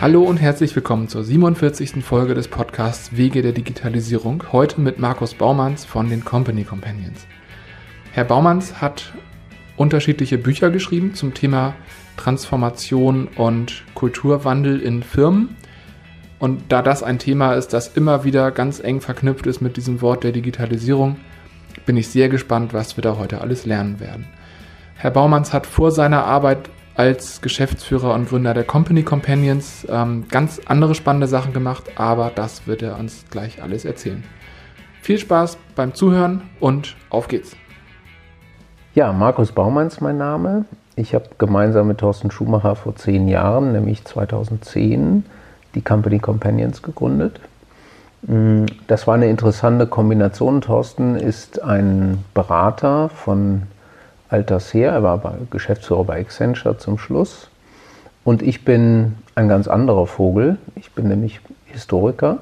Hallo und herzlich willkommen zur 47. Folge des Podcasts Wege der Digitalisierung. Heute mit Markus Baumanns von den Company Companions. Herr Baumanns hat unterschiedliche Bücher geschrieben zum Thema Transformation und Kulturwandel in Firmen. Und da das ein Thema ist, das immer wieder ganz eng verknüpft ist mit diesem Wort der Digitalisierung, bin ich sehr gespannt, was wir da heute alles lernen werden. Herr Baumanns hat vor seiner Arbeit als Geschäftsführer und Gründer der Company Companions ähm, ganz andere spannende Sachen gemacht, aber das wird er uns gleich alles erzählen. Viel Spaß beim Zuhören und auf geht's. Ja, Markus Baumanns mein Name. Ich habe gemeinsam mit Thorsten Schumacher vor zehn Jahren, nämlich 2010, die Company Companions gegründet. Mm, das war eine interessante Kombination. Thorsten ist ein Berater von alters her. Er war Geschäftsführer bei Accenture zum Schluss. Und ich bin ein ganz anderer Vogel. Ich bin nämlich Historiker.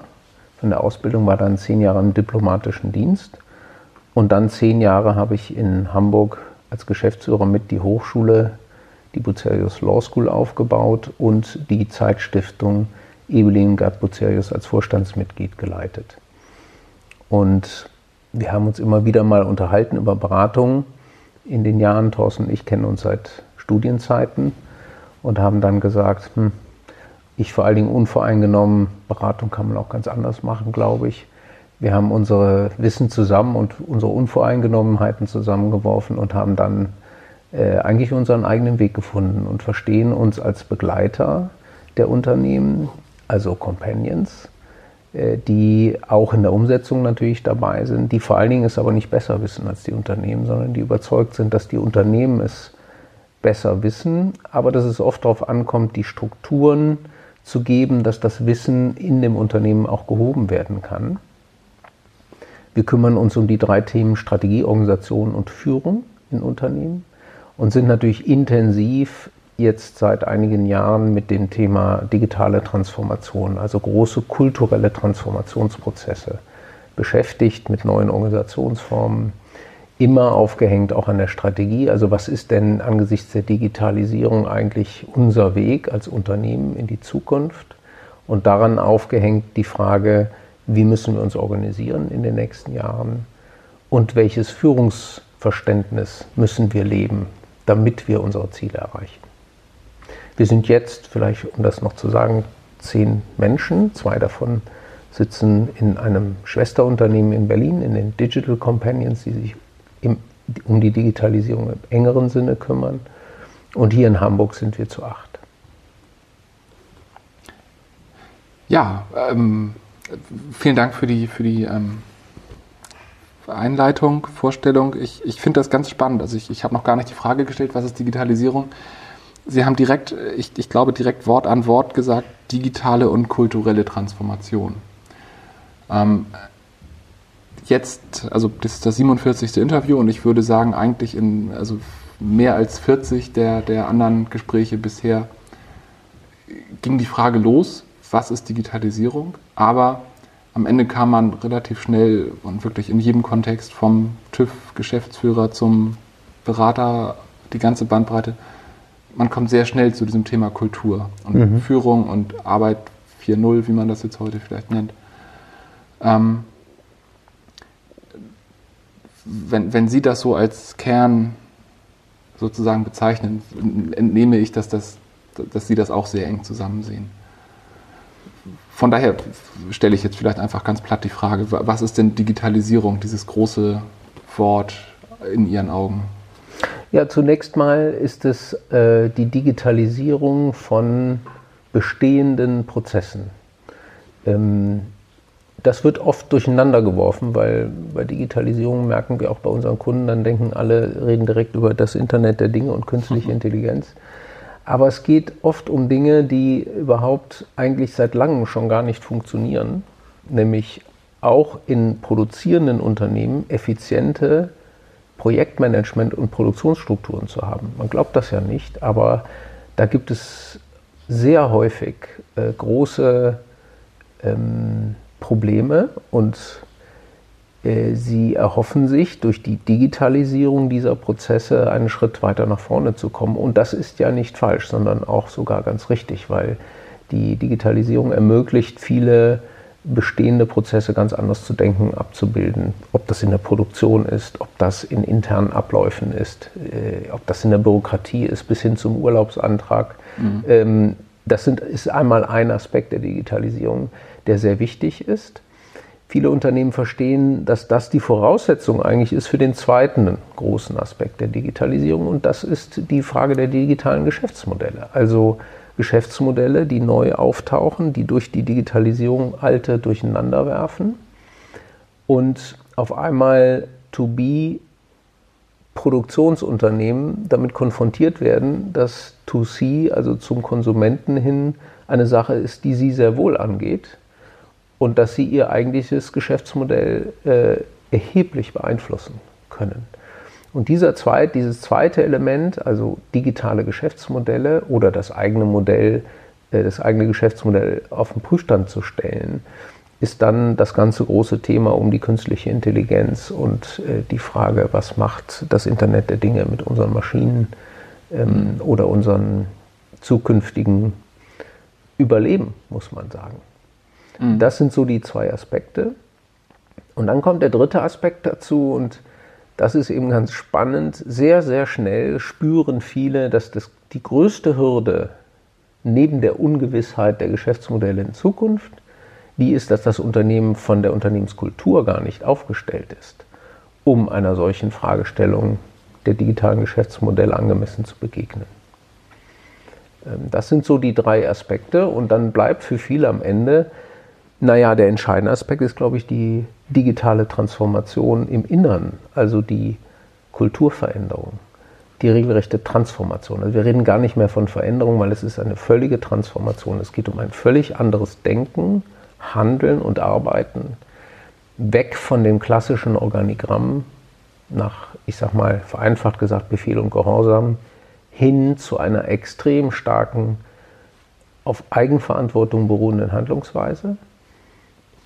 Von der Ausbildung war dann zehn Jahre im diplomatischen Dienst. Und dann zehn Jahre habe ich in Hamburg als Geschäftsführer mit die Hochschule, die Bucerius Law School aufgebaut und die Zeitstiftung Evelyn Gerd Bucerius als Vorstandsmitglied geleitet. Und wir haben uns immer wieder mal unterhalten über Beratungen in den Jahren. Thorsten ich kennen uns seit Studienzeiten und haben dann gesagt, hm, ich vor allen Dingen unvoreingenommen, Beratung kann man auch ganz anders machen, glaube ich. Wir haben unsere Wissen zusammen und unsere Unvoreingenommenheiten zusammengeworfen und haben dann äh, eigentlich unseren eigenen Weg gefunden und verstehen uns als Begleiter der Unternehmen, also Companions, die auch in der Umsetzung natürlich dabei sind, die vor allen Dingen es aber nicht besser wissen als die Unternehmen, sondern die überzeugt sind, dass die Unternehmen es besser wissen, aber dass es oft darauf ankommt, die Strukturen zu geben, dass das Wissen in dem Unternehmen auch gehoben werden kann. Wir kümmern uns um die drei Themen Strategie, Organisation und Führung in Unternehmen und sind natürlich intensiv jetzt seit einigen Jahren mit dem Thema digitale Transformation, also große kulturelle Transformationsprozesse beschäftigt mit neuen Organisationsformen, immer aufgehängt auch an der Strategie. Also was ist denn angesichts der Digitalisierung eigentlich unser Weg als Unternehmen in die Zukunft? Und daran aufgehängt die Frage, wie müssen wir uns organisieren in den nächsten Jahren und welches Führungsverständnis müssen wir leben, damit wir unsere Ziele erreichen. Wir sind jetzt, vielleicht um das noch zu sagen, zehn Menschen. Zwei davon sitzen in einem Schwesterunternehmen in Berlin, in den Digital Companions, die sich im, um die Digitalisierung im engeren Sinne kümmern. Und hier in Hamburg sind wir zu acht. Ja, ähm, vielen Dank für die, für die ähm, Einleitung, Vorstellung. Ich, ich finde das ganz spannend. Also ich, ich habe noch gar nicht die Frage gestellt, was ist Digitalisierung? Sie haben direkt, ich, ich glaube, direkt Wort an Wort gesagt, digitale und kulturelle Transformation. Ähm, jetzt, also das ist das 47. Interview und ich würde sagen, eigentlich in also mehr als 40 der, der anderen Gespräche bisher ging die Frage los, was ist Digitalisierung? Aber am Ende kam man relativ schnell und wirklich in jedem Kontext vom TÜV-Geschäftsführer zum Berater, die ganze Bandbreite, man kommt sehr schnell zu diesem Thema Kultur und mhm. Führung und Arbeit 4.0, wie man das jetzt heute vielleicht nennt. Ähm, wenn, wenn Sie das so als Kern sozusagen bezeichnen, entnehme ich, dass, das, dass Sie das auch sehr eng zusammen sehen. Von daher stelle ich jetzt vielleicht einfach ganz platt die Frage, was ist denn Digitalisierung, dieses große Wort in Ihren Augen? Ja, zunächst mal ist es äh, die Digitalisierung von bestehenden Prozessen. Ähm, das wird oft durcheinander geworfen, weil bei Digitalisierung merken wir auch bei unseren Kunden, dann denken alle, reden direkt über das Internet der Dinge und künstliche Intelligenz. Aber es geht oft um Dinge, die überhaupt eigentlich seit langem schon gar nicht funktionieren, nämlich auch in produzierenden Unternehmen effiziente Projektmanagement und Produktionsstrukturen zu haben. Man glaubt das ja nicht, aber da gibt es sehr häufig äh, große ähm, Probleme und äh, sie erhoffen sich durch die Digitalisierung dieser Prozesse einen Schritt weiter nach vorne zu kommen. Und das ist ja nicht falsch, sondern auch sogar ganz richtig, weil Die Digitalisierung ermöglicht viele bestehende Prozesse ganz anders zu denken, abzubilden. Ob das in der Produktion ist, ob das in internen Abläufen ist, äh, ob das in der Bürokratie ist, bis hin zum Urlaubsantrag. Mhm. Ähm, das sind, ist einmal ein Aspekt der Digitalisierung, der sehr wichtig ist. Viele Unternehmen verstehen, dass das die Voraussetzung eigentlich ist für den zweiten großen Aspekt der Digitalisierung und das ist die Frage der digitalen Geschäftsmodelle. Also Geschäftsmodelle, die neu auftauchen, die durch die Digitalisierung alte durcheinander werfen und auf einmal To-B Produktionsunternehmen damit konfrontiert werden, dass To-C, also zum Konsumenten hin, eine Sache ist, die sie sehr wohl angeht und dass sie ihr eigentliches Geschäftsmodell äh, erheblich beeinflussen können. Und dieser zweit, dieses zweite Element, also digitale Geschäftsmodelle oder das eigene Modell, äh, das eigene Geschäftsmodell auf den Prüfstand zu stellen, ist dann das ganze große Thema um die künstliche Intelligenz und äh, die Frage, was macht das Internet der Dinge mit unseren Maschinen ähm, oder unseren zukünftigen Überleben, muss man sagen. Mhm. Das sind so die zwei Aspekte. Und dann kommt der dritte Aspekt dazu und das ist eben ganz spannend. Sehr, sehr schnell spüren viele, dass das die größte Hürde neben der Ungewissheit der Geschäftsmodelle in Zukunft, die ist, dass das Unternehmen von der Unternehmenskultur gar nicht aufgestellt ist, um einer solchen Fragestellung der digitalen Geschäftsmodelle angemessen zu begegnen. Ähm, das sind so die drei Aspekte und dann bleibt für viele am Ende naja, der entscheidende Aspekt ist, glaube ich, die digitale Transformation im Innern, also die Kulturveränderung, die regelrechte Transformation. Also wir reden gar nicht mehr von Veränderung, weil es ist eine völlige Transformation. Es geht um ein völlig anderes Denken, Handeln und Arbeiten, weg von dem klassischen Organigramm nach, ich sag mal, vereinfacht gesagt, Befehl und Gehorsam, hin zu einer extrem starken, auf Eigenverantwortung beruhenden Handlungsweise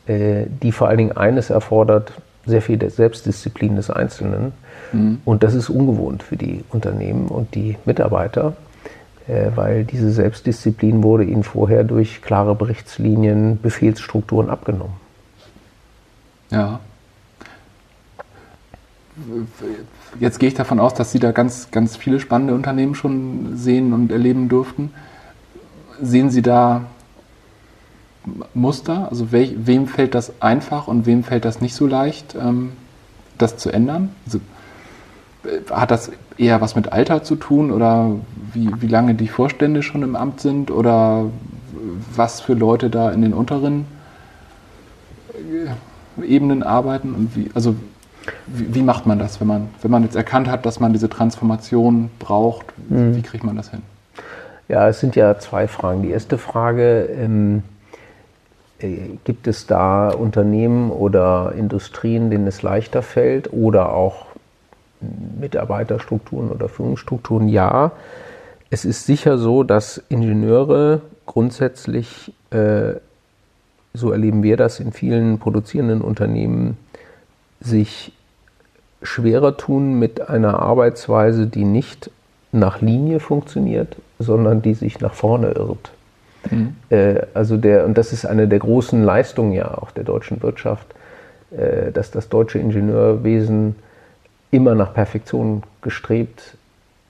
die vor allen Dingen eines erfordert, sehr viel Selbstdisziplin des Einzelnen. Mhm. Und das ist ungewohnt für die Unternehmen und die Mitarbeiter, äh, weil diese Selbstdisziplin wurde ihnen vorher durch klare Berichtslinien, Befehlsstrukturen abgenommen. Ja. Jetzt gehe ich davon aus, dass Sie da ganz, ganz viele spannende Unternehmen schon sehen und erleben durften. Sehen Sie da Muster? Also we wem fällt das einfach und wem fällt das nicht so leicht, ähm, das zu ändern? Also, äh, hat das eher was mit Alter zu tun oder wie, wie lange die Vorstände schon im Amt sind oder was für Leute da in den unteren äh, Ebenen arbeiten und wie, also wie, wie, macht man das, wenn man, wenn man jetzt erkannt hat, dass man diese Transformation braucht? Mhm. Wie kriegt man das hin? Ja, es sind ja zwei Fragen. Die erste Frage, ähm, äh, gibt es da Unternehmen oder Industrien, denen es leichter fällt oder auch Mitarbeiterstrukturen oder Führungsstrukturen? Ja. Es ist sicher so, dass Ingenieure grundsätzlich, äh, so erleben wir das in vielen produzierenden Unternehmen, sich schwerer tun mit einer Arbeitsweise, die nicht nach Linie funktioniert, sondern die sich nach vorne irrt. Mhm. Äh, also der, und das ist eine der großen Leistungen ja auch der deutschen Wirtschaft, äh, dass das deutsche Ingenieurwesen immer nach Perfektion gestrebt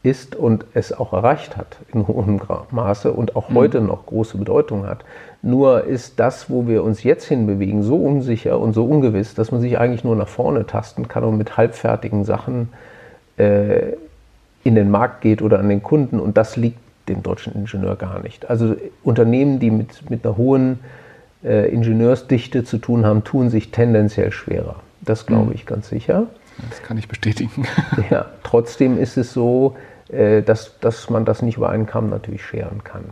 ist und es auch erreicht hat in hohem Maße und auch mhm. heute noch große Bedeutung hat. Nur ist das, wo wir uns jetzt hinbewegen, so unsicher und so ungewiss, dass man sich eigentlich nur nach vorne tasten kann und mit halbfertigen Sachen äh, in den Markt geht oder an den Kunden. Und das liegt dem deutschen Ingenieur gar nicht. Also Unternehmen, die mit, mit einer hohen äh, Ingenieursdichte zu tun haben, tun sich tendenziell schwerer. Das glaube mhm. ich ganz sicher. Das kann ich bestätigen. Ja, trotzdem ist es so, äh, dass, dass man das nicht über einen Kamm natürlich scheren kann.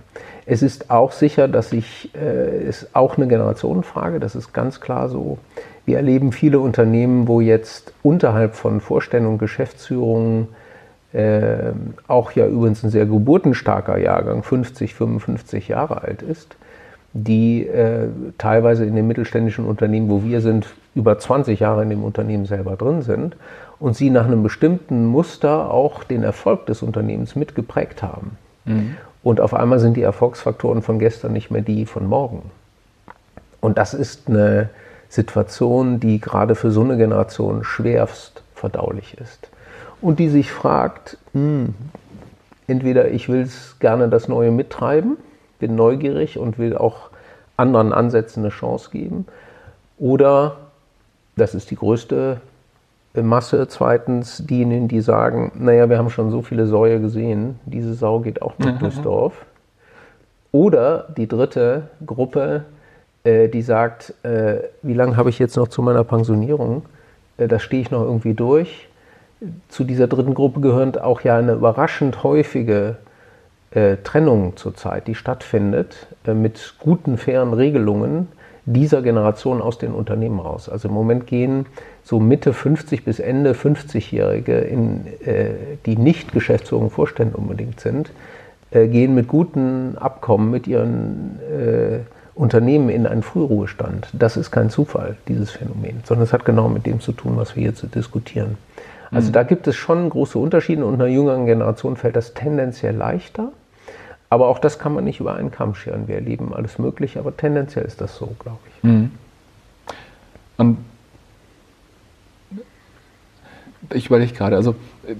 Es ist auch sicher, dass ich, äh, ist auch eine Generationenfrage, das ist ganz klar so. Wir erleben viele Unternehmen, wo jetzt unterhalb von Vorständen und Geschäftsführungen äh, auch ja übrigens ein sehr geburtenstarker Jahrgang, 50, 55 Jahre alt ist, die äh, teilweise in den mittelständischen Unternehmen, wo wir sind, über 20 Jahre in dem Unternehmen selber drin sind und sie nach einem bestimmten Muster auch den Erfolg des Unternehmens mitgeprägt haben. Mhm. Und auf einmal sind die Erfolgsfaktoren von gestern nicht mehr die von morgen. Und das ist eine Situation, die gerade für so eine Generation schwerst verdaulich ist. Und die sich fragt, hm, entweder ich will es gerne das Neue mittreiben, bin neugierig und will auch anderen Ansätzen eine Chance geben, oder, das ist die größte Masse, zweitens diejenigen, die sagen, naja, wir haben schon so viele Säue gesehen, diese Sau geht auch nicht durchs Dorf. Oder die dritte Gruppe, äh, die sagt, äh, wie lange habe ich jetzt noch zu meiner Pensionierung? Äh, da stehe ich noch irgendwie durch. Zu dieser dritten Gruppe gehört auch ja eine überraschend häufige äh, Trennung zurzeit, die stattfindet, äh, mit guten, fairen Regelungen dieser Generation aus den Unternehmen raus. Also im Moment gehen so Mitte 50 bis Ende 50-Jährige, äh, die nicht Geschäftsführung Vorstände unbedingt sind, äh, gehen mit guten Abkommen mit ihren äh, Unternehmen in einen Frühruhestand. Das ist kein Zufall, dieses Phänomen, sondern es hat genau mit dem zu tun, was wir jetzt diskutieren. Also mhm. da gibt es schon große Unterschiede und einer jüngeren Generation fällt das tendenziell leichter. Aber auch das kann man nicht über einen Kamm scheren. Wir erleben alles Mögliche, aber tendenziell ist das so, glaube ich. Mhm. Und ich überlege gerade, also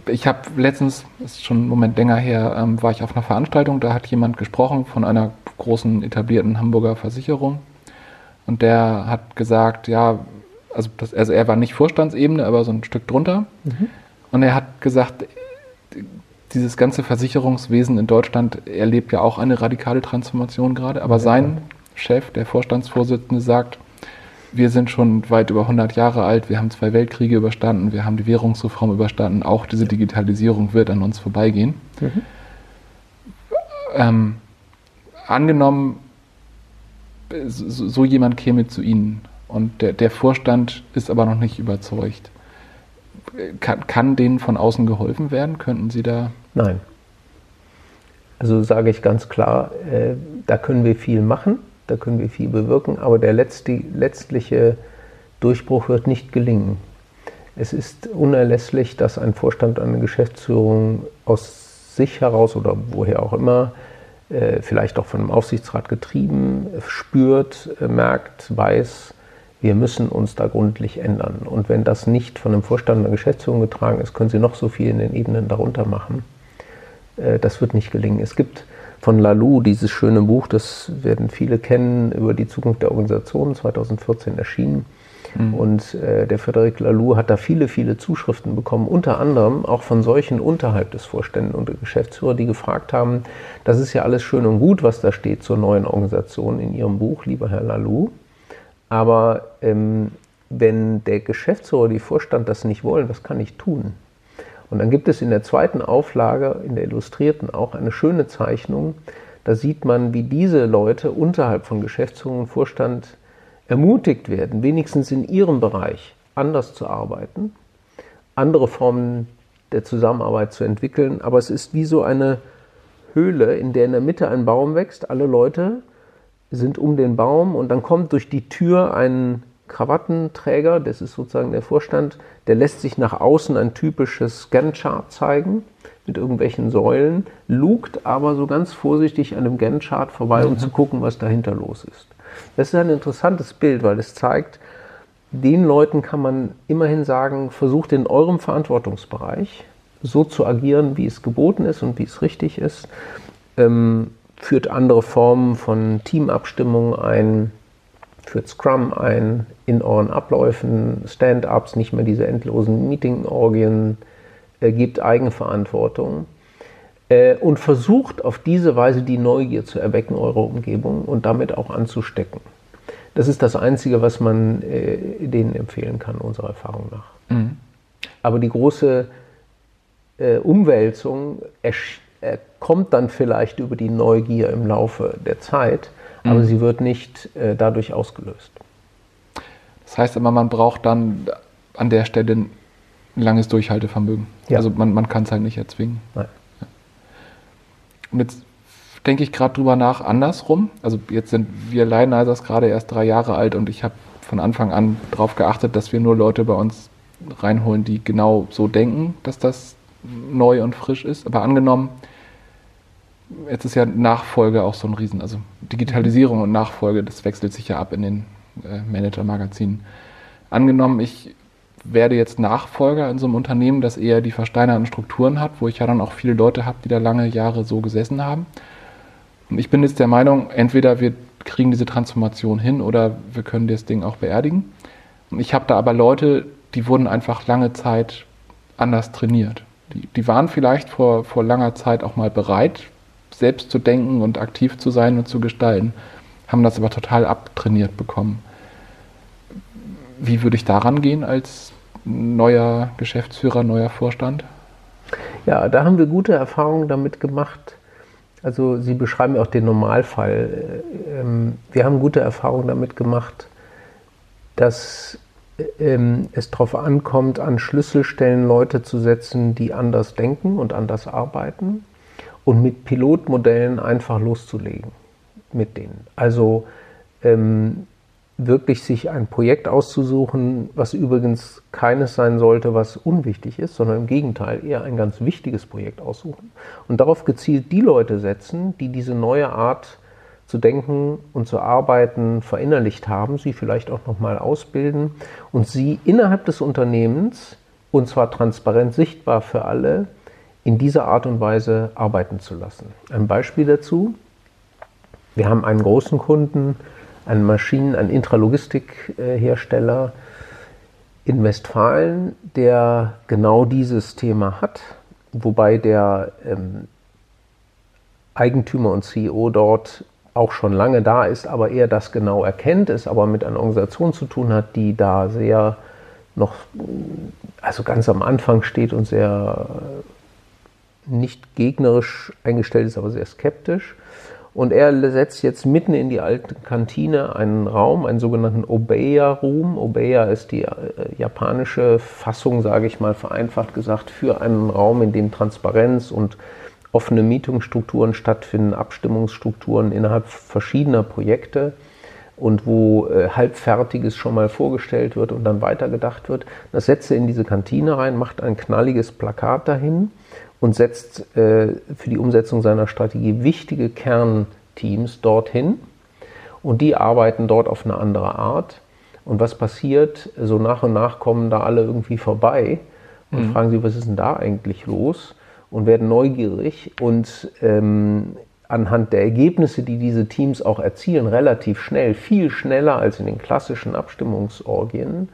ich habe letztens, ist schon einen Moment länger her, ähm, war ich auf einer Veranstaltung, da hat jemand gesprochen von einer großen etablierten Hamburger Versicherung und der hat gesagt, ja, also, das, also er war nicht Vorstandsebene, aber so ein Stück drunter mhm. und er hat gesagt, dieses ganze Versicherungswesen in Deutschland erlebt ja auch eine radikale Transformation gerade, aber ja. sein Chef, der Vorstandsvorsitzende, sagt, wir sind schon weit über 100 Jahre alt, wir haben zwei Weltkriege überstanden, wir haben die Währungsreform überstanden, auch diese Digitalisierung wird an uns vorbeigehen. Mhm. Ähm, angenommen, so, so, jemand käme zu Ihnen und der, der Vorstand ist aber noch nicht überzeugt. Kann, kann denen von außen geholfen werden? Könnten Sie da. Nein. Also sage ich ganz klar, äh, da können wir viel machen da können wir viel bewirken, aber der letzte, letztliche Durchbruch wird nicht gelingen. Es ist unerlässlich, dass ein Vorstand, eine Geschäftsführung aus sich heraus oder woher auch immer, äh, vielleicht auch von einem Aufsichtsrat getrieben, spürt, äh, merkt, weiß, wir müssen uns da gründlich ändern. Und wenn das nicht von einem Vorstand einer Geschäftsführung getragen ist, können Sie noch so viel in den Ebenen darunter machen. Äh, das wird nicht gelingen. Es gibt von Lalou, dieses schöne Buch, das werden viele kennen, über die Zukunft der Organisation, 2014 erschienen. Mhm. Und äh, der Frederik Lalou hat da viele, viele Zuschriften bekommen, unter anderem auch von solchen unterhalb des Vorständen und der Geschäftsführer, die gefragt haben, das ist ja alles schön und gut, was da steht zur neuen Organisation in Ihrem Buch, lieber Herr Lalou. Aber ähm, wenn der Geschäftsführer, die Vorstand das nicht wollen, was kann ich tun? Und dann gibt es in der zweiten Auflage, in der Illustrierten, auch eine schöne Zeichnung. Da sieht man, wie diese Leute unterhalb von Geschäftsführung und Vorstand ermutigt werden, wenigstens in ihrem Bereich anders zu arbeiten, andere Formen der Zusammenarbeit zu entwickeln. Aber es ist wie so eine Höhle, in der in der Mitte ein Baum wächst. Alle Leute sind um den Baum und dann kommt durch die Tür ein Krawattenträger, das ist sozusagen der Vorstand, der lässt sich nach außen ein typisches Gantt-Chart zeigen mit irgendwelchen Säulen, lugt aber so ganz vorsichtig an dem Gantt-Chart vorbei, um mhm. zu gucken, was dahinter los ist. Das ist ein interessantes Bild, weil es zeigt, den Leuten kann man immerhin sagen, versucht in eurem Verantwortungsbereich so zu agieren, wie es geboten ist und wie es richtig ist, ähm, führt andere Formen von Teamabstimmung ein, führt Scrum ein in euren Abläufen, Stand-ups, nicht mehr diese endlosen Meeting-Orgien, äh, gibt Eigenverantwortung äh, und versucht auf diese Weise die Neugier zu erwecken eurer Umgebung und damit auch anzustecken. Das ist das Einzige, was man äh, denen empfehlen kann, unserer Erfahrung nach. Mhm. Aber die große äh, Umwälzung kommt dann vielleicht über die Neugier im Laufe der Zeit aber mhm. sie wird nicht äh, dadurch ausgelöst. Das heißt aber, man braucht dann an der Stelle ein langes Durchhaltevermögen. Ja. Also man, man kann es halt nicht erzwingen. Nein. Und jetzt denke ich gerade drüber nach, andersrum. Also jetzt sind wir Lionizers gerade erst drei Jahre alt und ich habe von Anfang an darauf geachtet, dass wir nur Leute bei uns reinholen, die genau so denken, dass das neu und frisch ist. Aber angenommen, jetzt ist ja Nachfolge auch so ein Riesen, also Digitalisierung und Nachfolge, das wechselt sich ja ab in den äh, Manager-Magazinen. Angenommen, ich werde jetzt Nachfolger in so einem Unternehmen, das eher die versteinerten Strukturen hat, wo ich ja dann auch viele Leute habe, die da lange Jahre so gesessen haben. Und ich bin jetzt der Meinung, entweder wir kriegen diese Transformation hin oder wir können das Ding auch beerdigen. Und ich habe da aber Leute, die wurden einfach lange Zeit anders trainiert. Die, die waren vielleicht vor, vor langer Zeit auch mal bereit, selbst zu denken und aktiv zu sein und zu gestalten, haben das aber total abtrainiert bekommen. Wie würde ich daran gehen als neuer Geschäftsführer, neuer Vorstand? Ja, da haben wir gute Erfahrungen damit gemacht. Also Sie beschreiben ja auch den Normalfall. Ähm, wir haben gute Erfahrungen damit gemacht, dass ähm, es darauf ankommt, an Schlüsselstellen Leute zu setzen, die anders denken und anders arbeiten und mit Pilotmodellen einfach loszulegen mit denen. Also ähm, wirklich sich ein Projekt auszusuchen, was übrigens keines sein sollte, was unwichtig ist, sondern im Gegenteil eher ein ganz wichtiges Projekt aussuchen und darauf gezielt die Leute setzen, die diese neue Art zu denken und zu arbeiten verinnerlicht haben, sie vielleicht auch nochmal ausbilden und sie innerhalb des Unternehmens und zwar transparent sichtbar für alle in dieser Art und Weise arbeiten zu lassen. Ein Beispiel dazu. Wir haben einen großen Kunden, ein Maschinen-, ein Intralogistikhersteller in Westfalen, der genau dieses Thema hat, wobei der ähm, Eigentümer und CEO dort auch schon lange da ist, aber er das genau erkennt, es aber mit einer Organisation zu tun hat, die da sehr noch, also ganz am Anfang steht und sehr nicht gegnerisch eingestellt ist, aber sehr skeptisch. Und er setzt jetzt mitten in die alte Kantine einen Raum, einen sogenannten Obeya-Room. Obeya ist die äh, japanische Fassung, sage ich mal vereinfacht gesagt, für einen Raum, in dem Transparenz und offene Mietungsstrukturen stattfinden, Abstimmungsstrukturen innerhalb verschiedener Projekte und wo äh, Halbfertiges schon mal vorgestellt wird und dann weitergedacht wird. Das setzt er in diese Kantine rein, macht ein knalliges Plakat dahin und setzt äh, für die Umsetzung seiner Strategie wichtige Kernteams dorthin und die arbeiten dort auf eine andere Art. Und was passiert? So nach und nach kommen da alle irgendwie vorbei und mhm. fragen sie, was ist denn da eigentlich los? Und werden neugierig und ähm, anhand der Ergebnisse, die diese Teams auch erzielen, relativ schnell, viel schneller als in den klassischen Abstimmungsorgien,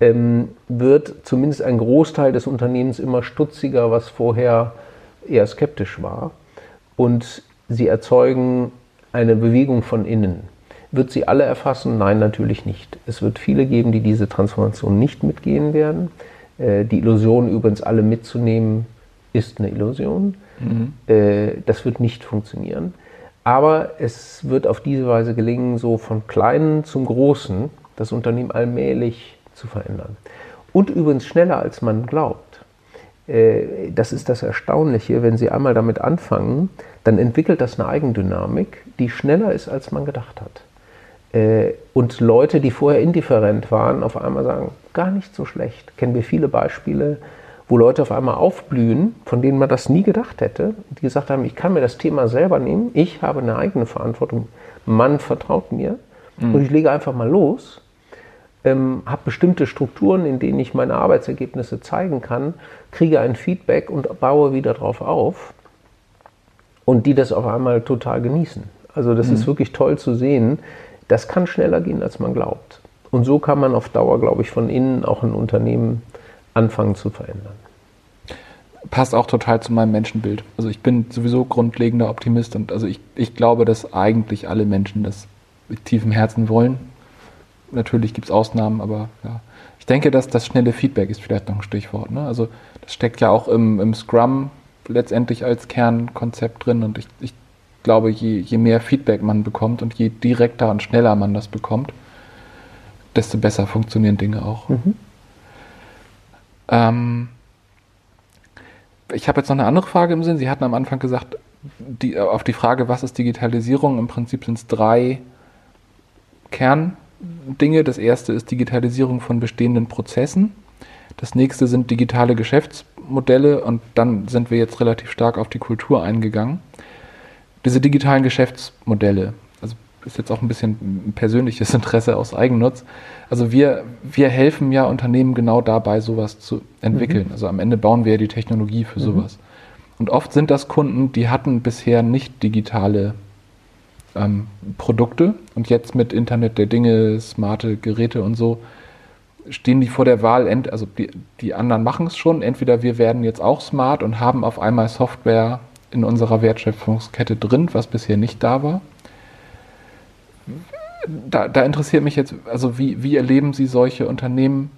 ähm, wird zumindest ein Großteil des Unternehmens immer stutziger, was vorher eher skeptisch war. Und sie erzeugen eine Bewegung von innen. Wird sie alle erfassen? Nein, natürlich nicht. Es wird viele geben, die diese Transformation nicht mitgehen werden. Äh, die Illusion übrigens alle mitzunehmen, ist eine Illusion. Mhm. Äh, das wird nicht funktionieren. Aber es wird auf diese Weise gelingen, so von Kleinen zum Großen das Unternehmen allmählich zu verändern. Und übrigens schneller, als man glaubt. Äh, das ist das Erstaunliche, wenn Sie einmal damit anfangen, dann entwickelt das eine Eigendynamik, die schneller ist, als man gedacht hat. Äh, und Leute, die vorher indifferent waren, auf einmal sagen, gar nicht so schlecht. Kennen wir viele Beispiele, wo Leute auf einmal aufblühen, von denen man das nie gedacht hätte, die gesagt haben, ich kann mir das Thema selber nehmen, ich habe eine eigene Verantwortung, man vertraut mir mhm. und ich lege einfach mal los ähm, habe bestimmte Strukturen, in denen ich meine Arbeitsergebnisse zeigen kann, kriege ein Feedback und baue wieder drauf auf und die das auf einmal total genießen. Also das mhm. ist wirklich toll zu sehen. Das kann schneller gehen, als man glaubt. Und so kann man auf Dauer, glaube ich, von innen auch ein Unternehmen anfangen zu verändern. Passt auch total zu meinem Menschenbild. Also ich bin sowieso grundlegender Optimist und also ich, ich glaube, dass eigentlich alle Menschen das mit tiefem Herzen wollen natürlich gibt es Ausnahmen, aber ja. Ich denke, dass das schnelle Feedback ist vielleicht noch ein Stichwort. Ne? Also das steckt ja auch im, im Scrum letztendlich als Kernkonzept drin und ich, ich glaube, je, je mehr Feedback man bekommt und je direkter und schneller man das bekommt, desto besser funktionieren Dinge auch. Mhm. Ähm, ich habe jetzt noch eine andere Frage im Sinn. Sie hatten am Anfang gesagt, die, auf die Frage, was ist Digitalisierung? Im Prinzip sind es drei Kern. Dinge. Das erste ist Digitalisierung von bestehenden Prozessen. Das nächste sind digitale Geschäftsmodelle und dann sind wir jetzt relativ stark auf die Kultur eingegangen. diese digitalen Geschäftsmodelle, ist jetzt auch ein bisschen ein persönliches Interesse aus Eigennutz. Also wir, wir helfen ja Unternehmen genau dabei, sowas zu entwickeln. Mhm. Also am Ende bauen wir ja die Technologie für mhm. sowas. Und oft sind das Kunden, die hatten bisher nicht digitale ähm, Produkte und jetzt mit Internet der Dinge, smarte Geräte und so stehen die vor der Wahl, also die, die anderen machen es schon, entweder wir werden jetzt auch smart und haben auf einmal Software in unserer Wertschöpfungskette drin, was bisher nicht da war. Da, da interessiert mich jetzt, also wie, wie erleben Sie solche Unternehmen?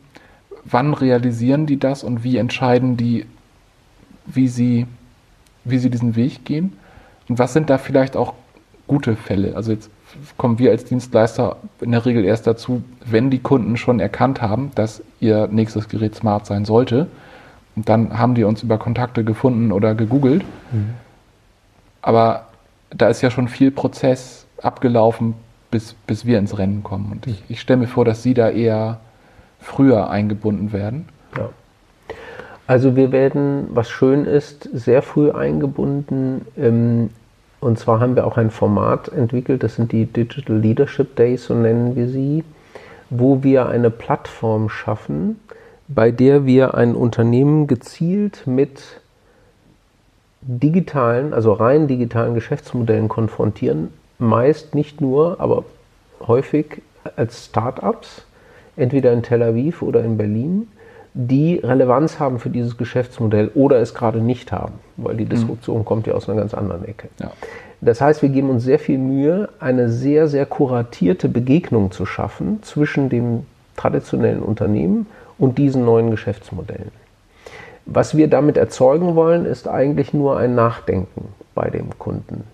Wann realisieren die das und wie entscheiden die, wie sie, wie sie diesen Weg gehen? Und was sind da vielleicht auch gute Fälle? Also jetzt kommen wir als Dienstleister in der Regel erst dazu, wenn die Kunden schon erkannt haben, dass ihr nächstes Gerät smart sein sollte. Und dann haben die uns über Kontakte gefunden oder gegoogelt. Mhm. Aber da ist ja schon viel Prozess abgelaufen, bis, bis wir ins Rennen kommen. Und ich, ich stelle mir vor, dass Sie da eher früher eingebunden werden. Ja. Also wir werden, was schön ist, sehr früh eingebunden. Ähm, und zwar haben wir auch ein Format entwickelt, das sind die Digital Leadership Days, so nennen wir sie, wo wir eine Plattform schaffen, bei der wir ein Unternehmen gezielt mit digitalen, also rein digitalen Geschäftsmodellen konfrontieren, meist nicht nur, aber häufig als Startups, entweder in Tel Aviv oder in Berlin, die Relevanz haben für dieses Geschäftsmodell oder es gerade nicht haben, weil die. Disruption mhm. kommt ja aus einer ganz anderen Ecke. Ja. Das heißt, wir geben uns sehr viel Mühe, eine sehr, sehr kuratierte Begegnung zu schaffen zwischen dem traditionellen Unternehmen und diesen neuen Geschäftsmodellen. Was wir damit erzeugen wollen, ist eigentlich nur ein Nachdenken bei dem Kunden.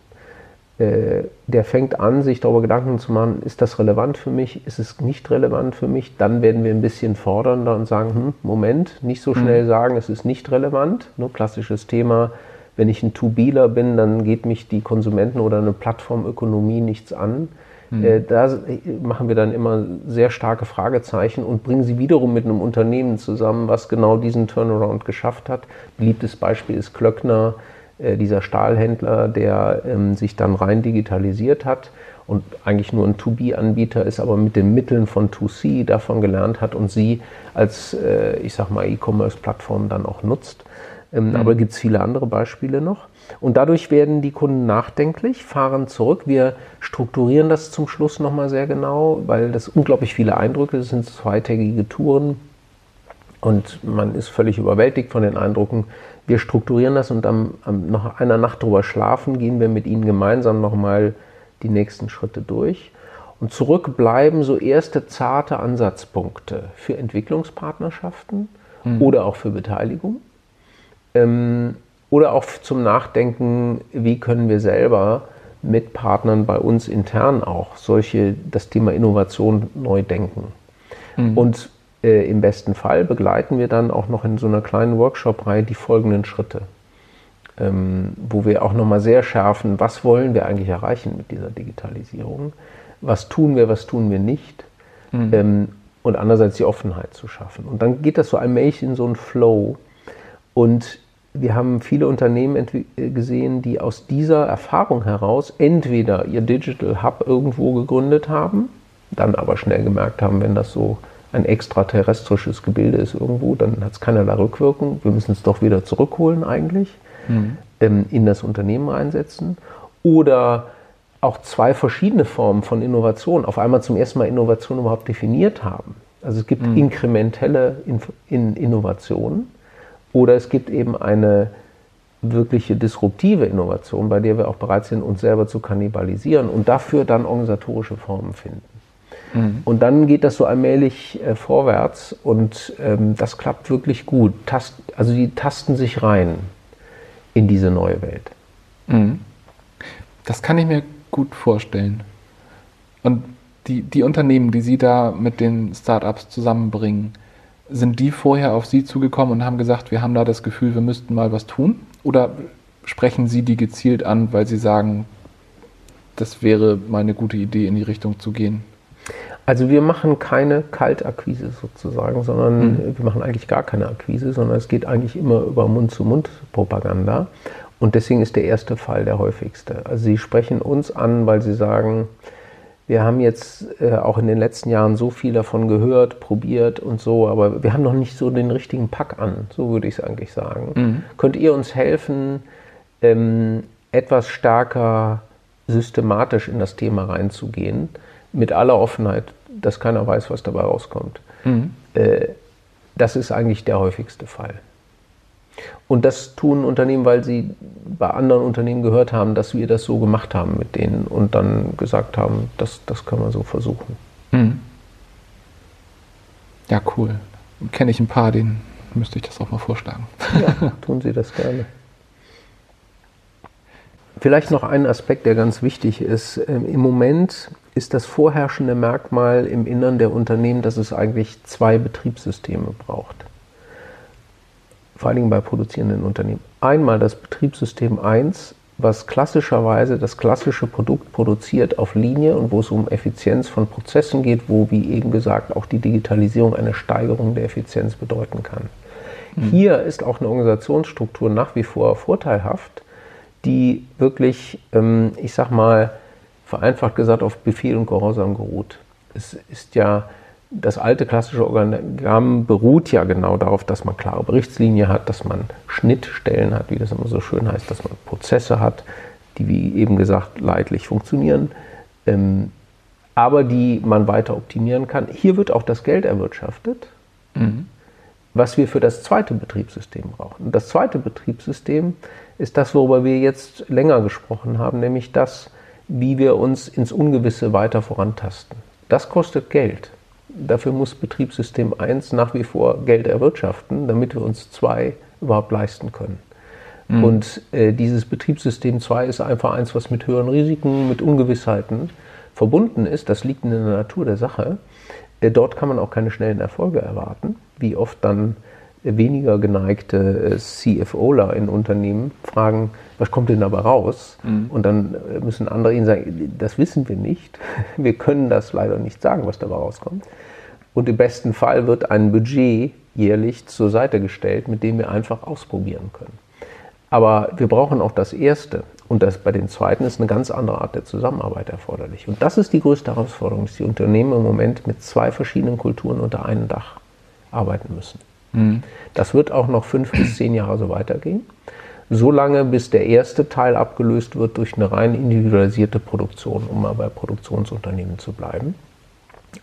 Äh, der fängt an, sich darüber Gedanken zu machen, ist das relevant für mich, ist es nicht relevant für mich? Dann werden wir ein bisschen fordernder und sagen, hm, Moment, nicht so schnell mhm. sagen, es ist nicht relevant. Nur klassisches Thema, wenn ich ein To-Bealer bin, dann geht mich die Konsumenten- oder eine Plattformökonomie nichts an. Mhm. Äh, da machen wir dann immer sehr starke Fragezeichen und bringen sie wiederum mit einem Unternehmen zusammen, was genau diesen Turnaround geschafft hat. Beliebtes Beispiel ist Klöckner, äh, dieser Stahlhändler, der ähm, sich dann rein digitalisiert hat und eigentlich nur ein To-B-Anbieter ist, aber mit den Mitteln von To-C davon gelernt hat und sie als, äh, ich sag mal, E-Commerce-Plattform dann auch nutzt. Ähm, mhm. Aber gibt es viele andere Beispiele noch. Und dadurch werden die Kunden nachdenklich, fahren zurück. Wir strukturieren das zum Schluss nochmal sehr genau, weil das unglaublich viele Eindrücke das sind zweitägige Touren und man ist völlig überwältigt von den Eindrücken. Wir strukturieren das und am, am nach einer Nacht drüber schlafen gehen wir mit ihnen gemeinsam nochmal die nächsten Schritte durch. Und zurück bleiben so erste zarte Ansatzpunkte für Entwicklungspartnerschaften mhm. oder auch für Beteiligung. Ähm, oder auch zum Nachdenken, wie können wir selber mit Partnern bei uns intern auch solche, das Thema Innovation neu denken. Mhm. Und äh, im besten Fall begleiten wir dann auch noch in so einer kleinen Workshop-Reihe die folgenden Schritte, ähm, wo wir auch nochmal sehr schärfen, was wollen wir eigentlich erreichen mit dieser Digitalisierung, was tun wir, was tun wir nicht. Mhm. Ähm, und andererseits die Offenheit zu schaffen. Und dann geht das so allmählich in so einen Flow. Und wir haben viele Unternehmen äh, gesehen, die aus dieser Erfahrung heraus entweder ihr Digital Hub irgendwo gegründet haben, dann aber schnell gemerkt haben, wenn das so ein extraterrestrisches Gebilde ist irgendwo, dann hat es keinerlei Rückwirkung. Wir müssen es doch wieder zurückholen eigentlich, mhm. ähm, in das Unternehmen einsetzen. Oder auch zwei verschiedene Formen von Innovation auf einmal zum ersten Mal Innovation überhaupt definiert haben. Also es gibt mhm. inkrementelle in Innovationen oder es gibt eben eine wirkliche disruptive Innovation, bei der wir auch bereit sind, uns selber zu kannibalisieren und dafür dann organisatorische Formen finden. Mhm. Und dann geht das so allmählich äh, vorwärts und ähm, das klappt wirklich gut. Tast, also die tasten sich rein in diese neue Welt. Mhm. Das kann ich mir gut vorstellen. Und die, die Unternehmen, die Sie da mit den Startups zusammenbringen, sind die vorher auf Sie zugekommen und haben gesagt, wir haben da das Gefühl, wir müssten mal was tun? Oder sprechen Sie die gezielt an, weil Sie sagen, das wäre mal eine gute Idee, in die Richtung zu gehen? Also wir machen keine Kaltakquise sozusagen, sondern mhm. wir machen eigentlich gar keine Akquise, sondern es geht eigentlich immer über Mund-zu-Mund-Propaganda. Und deswegen ist der erste Fall der häufigste. Also Sie sprechen uns an, weil Sie sagen, wir haben jetzt äh, auch in den letzten Jahren so viel davon gehört, probiert und so, aber wir haben noch nicht so den richtigen Pack an, so würde ich es eigentlich sagen. Mhm. Könnt ihr uns helfen, ähm, etwas stärker systematisch in das Thema reinzugehen, mit aller Offenheit, dass keiner weiß, was dabei rauskommt? Mhm. Äh, das ist eigentlich der häufigste Fall. Und das tun Unternehmen, weil sie bei anderen Unternehmen gehört haben, dass wir das so gemacht haben mit denen und dann gesagt haben, das, das können wir so versuchen. Mhm. Ja, cool. Kenne ich ein paar, denen müsste ich das auch mal vorschlagen. Ja, tun Sie das gerne. Vielleicht noch ein Aspekt, der ganz wichtig ist. Ähm, Im Moment ist das vorherrschende Merkmal im Innern der Unternehmen, dass es eigentlich zwei Betriebssysteme braucht vor allen Dingen bei produzierenden Unternehmen. Einmal das Betriebssystem 1, was klassischerweise das klassische Produkt produziert auf Linie und wo es um Effizienz von Prozessen geht, wo, wie eben gesagt, auch die Digitalisierung eine Steigerung der Effizienz bedeuten kann. Mhm. Hier ist auch eine Organisationsstruktur nach wie vor vorteilhaft, die wirklich, ähm, ich sag mal, vereinfacht gesagt auf Befehl und Gehorsam geruht. Es ist ja das alte klassische Organigramm beruht ja genau darauf, dass man klare Berichtslinie hat, dass man Schnittstellen hat, wie das immer so schön heißt, dass man Prozesse hat, die wie eben gesagt leidlich funktionieren, ähm, aber die man weiter optimieren kann. Hier wird auch das Geld erwirtschaftet, mhm. was wir für das zweite Betriebssystem brauchen. Und das zweite Betriebssystem ist das, worüber wir jetzt länger gesprochen haben, nämlich das, wie wir uns ins Ungewisse weiter vorantasten. Das kostet Geld. Dafür muss Betriebssystem 1 nach wie vor Geld erwirtschaften, damit wir uns 2 überhaupt leisten können. Mhm. Und äh, dieses Betriebssystem 2 ist einfach eins, was mit höheren Risiken, mit Ungewissheiten verbunden ist. Das liegt in der Natur der Sache. Äh, dort kann man auch keine schnellen Erfolge erwarten, wie oft dann weniger geneigte äh, CFOler in Unternehmen fragen, was kommt denn dabei raus? Mhm. Und dann äh, müssen andere ihnen sagen, das wissen wir nicht. Wir können das leider nicht sagen, was dabei rauskommt. Und im besten Fall wird ein Budget jährlich zur Seite gestellt, mit dem wir einfach ausprobieren können. Aber wir brauchen auch das Erste. Und das, bei dem Zweiten ist eine ganz andere Art der Zusammenarbeit erforderlich. Und das ist die größte Herausforderung, dass die Unternehmen im Moment mit zwei verschiedenen Kulturen unter einem Dach arbeiten müssen. Mhm. Das wird auch noch fünf bis zehn Jahre so weitergehen. So lange, bis der erste Teil abgelöst wird durch eine rein individualisierte Produktion, um mal bei Produktionsunternehmen zu bleiben.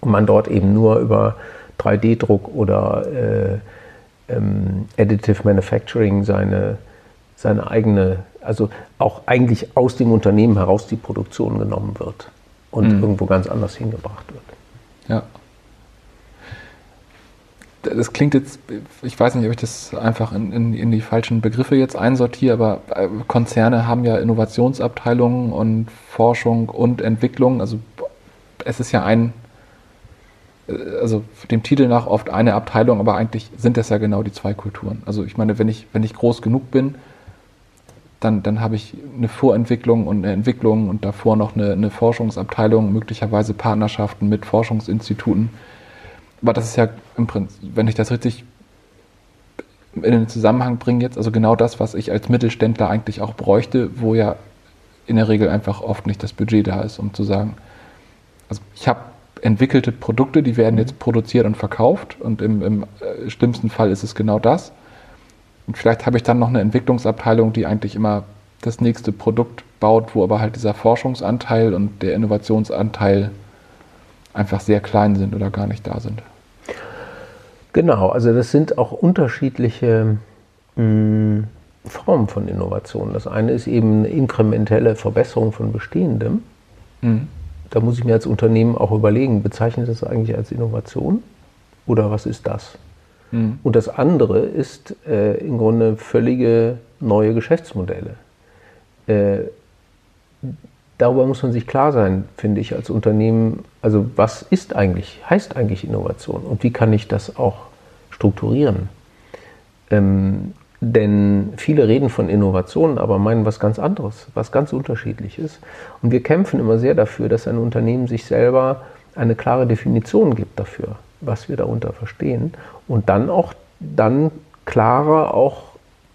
Und man dort eben nur über 3D-Druck oder äh, ähm, Additive Manufacturing seine, seine eigene, also auch eigentlich aus dem Unternehmen heraus die Produktion genommen wird und mhm. irgendwo ganz anders hingebracht wird. Ja das klingt jetzt, ich weiß nicht, ob ich das einfach in, in, in, die falschen Begriffe jetzt einsortiere, aber äh, Konzerne haben ja Innovationsabteilungen und Forschung und Entwicklung. Also es ist ja ein, äh, also dem Titel nach oft eine Abteilung, aber eigentlich sind das ja genau die zwei Kulturen. Also ich meine, wenn ich, wenn ich groß genug bin, dann, dann habe ich eine Vorentwicklung und eine Entwicklung und davor noch eine, eine Forschungsabteilung, möglicherweise Partnerschaften mit Forschungsinstituten aber das ist ja im Prinzip, wenn ich das richtig in den Zusammenhang bringe jetzt, also genau das, was ich als Mittelständler eigentlich auch bräuchte, wo ja in der Regel einfach oft nicht das Budget da ist, um zu sagen, also ich habe entwickelte Produkte, die werden jetzt produziert und verkauft und im, im äh, schlimmsten Fall ist es genau das. Und vielleicht habe ich dann noch eine Entwicklungsabteilung, die eigentlich immer das nächste Produkt baut, wo aber halt dieser Forschungsanteil und der Innovationsanteil einfach sehr klein sind oder gar nicht da sind. Genau, also das sind auch unterschiedliche mh, hm, Formen von Innovation. Das eine ist eben eine inkrementelle Verbesserung von Bestehendem. Mhm. Da muss ich mir als Unternehmen auch überlegen, bezeichnet das eigentlich als Innovation oder was ist das? Mhm. Und das andere ist äh, im Grunde völlige neue Geschäftsmodelle. Äh, darüber muss man sich klar sein, finde ich, als Unternehmen. Also was ist eigentlich, heißt eigentlich Innovation und wie kann ich das auch strukturieren? Ähm, denn viele reden von Innovationen, aber meinen was ganz anderes, was ganz unterschiedliches. Und wir kämpfen immer sehr dafür, dass ein Unternehmen sich selber eine klare Definition gibt dafür, was wir darunter verstehen und dann auch dann klarer auch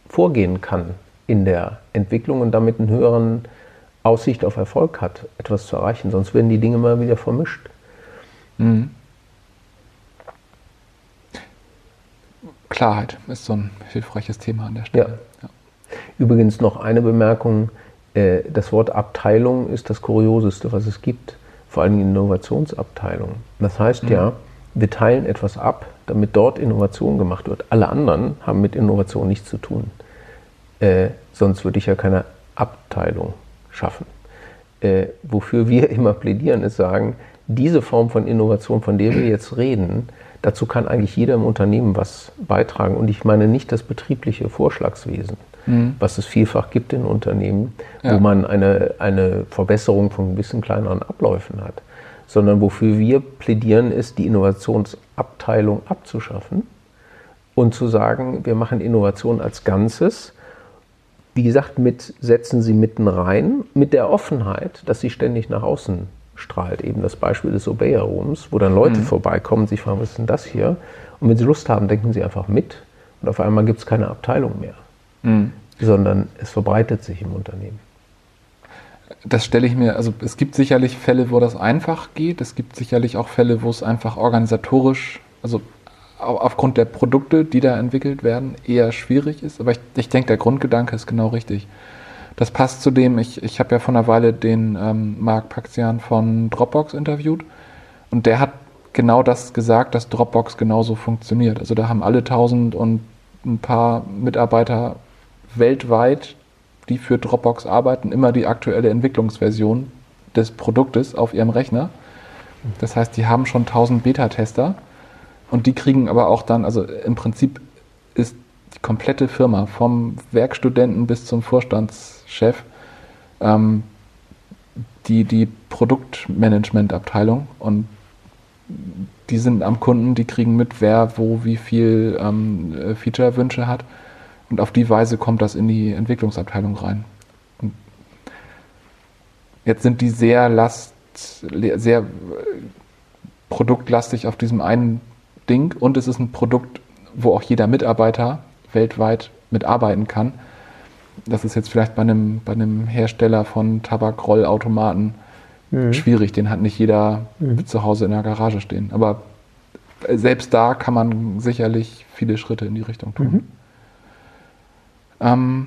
vorgehen kann in der Entwicklung und damit einen höheren Aussicht auf Erfolg hat, etwas zu erreichen. Sonst werden die Dinge mal wieder vermischt. Mhm. Klarheit ist so ein hilfreiches Thema an der Stelle. Ja. Ja. Übrigens noch eine Bemerkung. Äh, das Wort Abteilung ist das Kurioseste, was es gibt. Vor allem Innovationsabteilung. Das heißt mhm. ja, wir teilen etwas ab, damit dort Innovation gemacht wird. Alle anderen haben mit Innovation nichts zu tun. Äh, sonst würde ich ja keine Abteilung schaffen. Äh, wofür wir immer plädieren, ist sagen, diese Form von Innovation, von der wir jetzt reden, dazu kann eigentlich jeder im Unternehmen was beitragen. Und ich meine nicht das betriebliche Vorschlagswesen, mhm. was es vielfach gibt in Unternehmen, ja. wo man eine, eine Verbesserung von gewissen kleineren Abläufen hat, sondern wofür wir plädieren, ist, die Innovationsabteilung abzuschaffen und zu sagen, wir machen Innovation als Ganzes wie gesagt, mit setzen sie mitten rein, mit der Offenheit, dass sie ständig nach außen strahlt. Eben das Beispiel des Obeya-Rooms, wo dann Leute mhm. vorbeikommen, sich fragen, was ist denn das hier? Und wenn sie Lust haben, denken sie einfach mit. Und auf einmal gibt es keine Abteilung mehr, mhm. sondern es verbreitet sich im Unternehmen. Das stelle ich mir, also es gibt sicherlich Fälle, wo das einfach geht. Es gibt sicherlich auch Fälle, wo es einfach organisatorisch, also aufgrund der Produkte, die da entwickelt werden, eher schwierig ist. Aber ich, ich denke, der Grundgedanke ist genau richtig. Das passt zu dem, ich, ich habe ja vor einer Weile den ähm, Marc Paxian von Dropbox interviewt und der hat genau das gesagt, dass Dropbox genauso funktioniert. Also da haben alle tausend und ein paar Mitarbeiter weltweit, die für Dropbox arbeiten, immer die aktuelle Entwicklungsversion des Produktes auf ihrem Rechner. Das heißt, die haben schon tausend Beta-Tester und die kriegen aber auch dann, also im Prinzip ist die komplette Firma, vom Werkstudenten bis zum Vorstandschef, ähm, die, die Produktmanagementabteilung und die sind am Kunden, die kriegen mit, wer wo wie viel ähm, äh, Feature-Wünsche hat. Und auf die Weise kommt das in die Entwicklungsabteilung rein. Und jetzt sind die sehr last, sehr äh, produktlastig auf diesem einen Ding und es ist ein Produkt, wo auch jeder Mitarbeiter weltweit mitarbeiten kann. Das ist jetzt vielleicht bei einem, bei einem Hersteller von Tabakrollautomaten mhm. schwierig. Den hat nicht jeder mhm. zu Hause in der Garage stehen. Aber selbst da kann man sicherlich viele Schritte in die Richtung tun. Mhm. Ähm,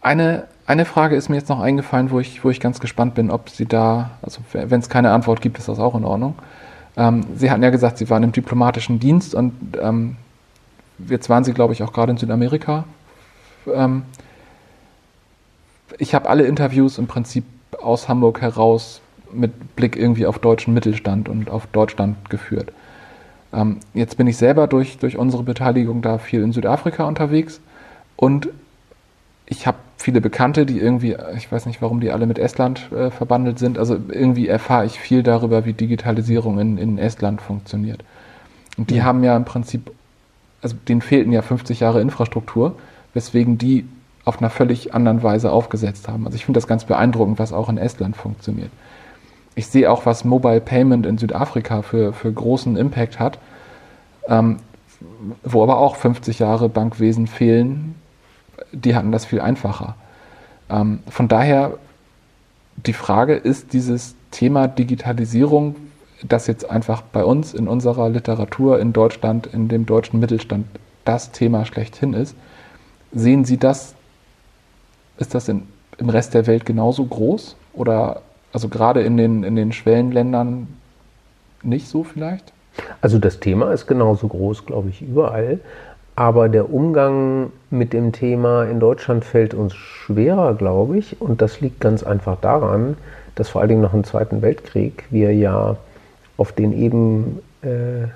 eine, eine Frage ist mir jetzt noch eingefallen, wo ich, wo ich ganz gespannt bin, ob Sie da, also wenn es keine Antwort gibt, ist das auch in Ordnung. Ähm, Sie hatten ja gesagt, Sie waren im diplomatischen Dienst und ähm, jetzt waren Sie, glaube ich, auch gerade in Südamerika. Ähm, ich habe alle Interviews im Prinzip aus Hamburg heraus mit Blick irgendwie auf deutschen Mittelstand und auf Deutschland geführt. Ähm, jetzt bin ich selber durch, durch unsere Beteiligung da viel in Südafrika unterwegs und ich habe viele Bekannte, die irgendwie, ich weiß nicht, warum die alle mit Estland äh, verbandelt sind. Also irgendwie erfahre ich viel darüber, wie Digitalisierung in, in Estland funktioniert. Und die ja. haben ja im Prinzip, also denen fehlten ja 50 Jahre Infrastruktur, weswegen die auf einer völlig anderen Weise aufgesetzt haben. Also ich finde das ganz beeindruckend, was auch in Estland funktioniert. Ich sehe auch, was Mobile Payment in Südafrika für, für großen Impact hat, ähm, wo aber auch 50 Jahre Bankwesen fehlen, die hatten das viel einfacher. Ähm, von daher die Frage, ist dieses Thema Digitalisierung, das jetzt einfach bei uns in unserer Literatur in Deutschland, in dem deutschen Mittelstand das Thema schlechthin ist, sehen Sie das, ist das in, im Rest der Welt genauso groß? Oder also gerade in den, in den Schwellenländern nicht so vielleicht? Also das Thema ist genauso groß, glaube ich, überall. Aber der Umgang mit dem Thema in Deutschland fällt uns schwerer, glaube ich. Und das liegt ganz einfach daran, dass vor allen Dingen nach dem Zweiten Weltkrieg wir ja auf den eben äh,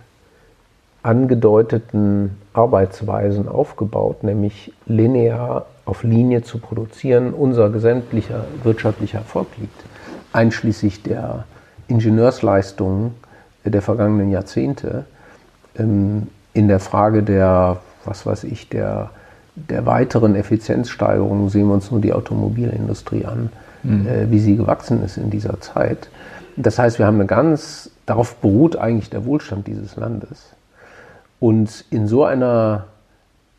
angedeuteten Arbeitsweisen aufgebaut, nämlich linear auf Linie zu produzieren, unser gesamtlicher wirtschaftlicher Erfolg liegt, einschließlich der Ingenieursleistungen der vergangenen Jahrzehnte ähm, in der Frage der was weiß ich, der, der weiteren Effizienzsteigerung sehen wir uns nur die Automobilindustrie an, mhm. äh, wie sie gewachsen ist in dieser Zeit. Das heißt, wir haben eine ganz, darauf beruht eigentlich der Wohlstand dieses Landes. Und in so einer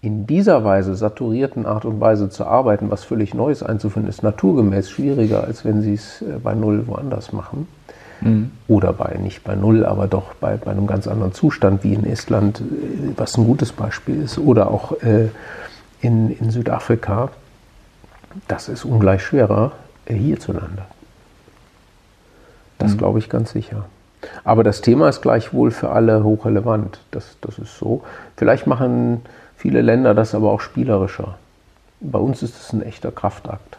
in dieser Weise, saturierten Art und Weise zu arbeiten, was völlig Neues einzuführen, ist naturgemäß schwieriger, als wenn Sie es äh, bei Null woanders machen. Mhm. Oder bei, nicht bei Null, aber doch bei, bei einem ganz anderen Zustand wie in Estland, äh, was ein gutes Beispiel ist. Oder auch äh, in, in Südafrika. Das ist ungleich schwerer äh, hierzulande. Das mhm. glaube ich ganz sicher. Aber das Thema ist gleichwohl für alle hochrelevant. Das, das ist so. Vielleicht machen viele Länder das aber auch spielerischer. Bei uns ist es ein echter Kraftakt.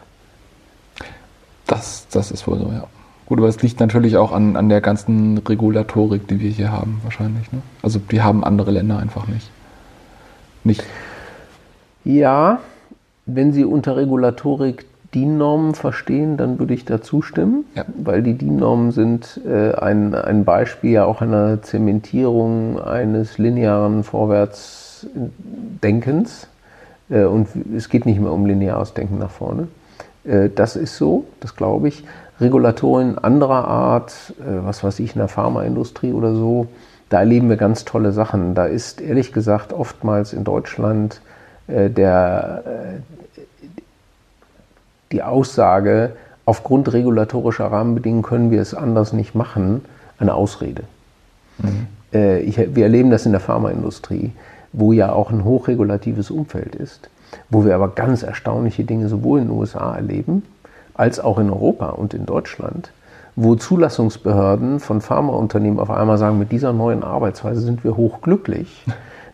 Das, das ist wohl so, ja. Gut, aber es liegt natürlich auch an, an der ganzen Regulatorik, die wir hier haben, wahrscheinlich. Ne? Also die haben andere Länder einfach nicht. Nicht. Ja, wenn Sie unter Regulatorik DIN-Normen verstehen, dann würde ich da zustimmen, ja. weil die DIN-Normen sind äh, ein, ein Beispiel ja auch einer Zementierung eines linearen Vorwärts Denkens. Äh, und es geht nicht mehr um lineares Denken nach vorne. Äh, das ist so, das glaube ich. Regulatoren anderer Art, äh, was weiß ich, in der Pharmaindustrie oder so, da erleben wir ganz tolle Sachen. Da ist ehrlich gesagt oftmals in Deutschland der, die Aussage, aufgrund regulatorischer Rahmenbedingungen können wir es anders nicht machen, eine Ausrede. Mhm. Ich, wir erleben das in der Pharmaindustrie wo ja auch ein hochregulatives Umfeld ist, wo wir aber ganz erstaunliche Dinge sowohl in den USA erleben, als auch in Europa und in Deutschland, wo Zulassungsbehörden von Pharmaunternehmen auf einmal sagen, mit dieser neuen Arbeitsweise sind wir hochglücklich.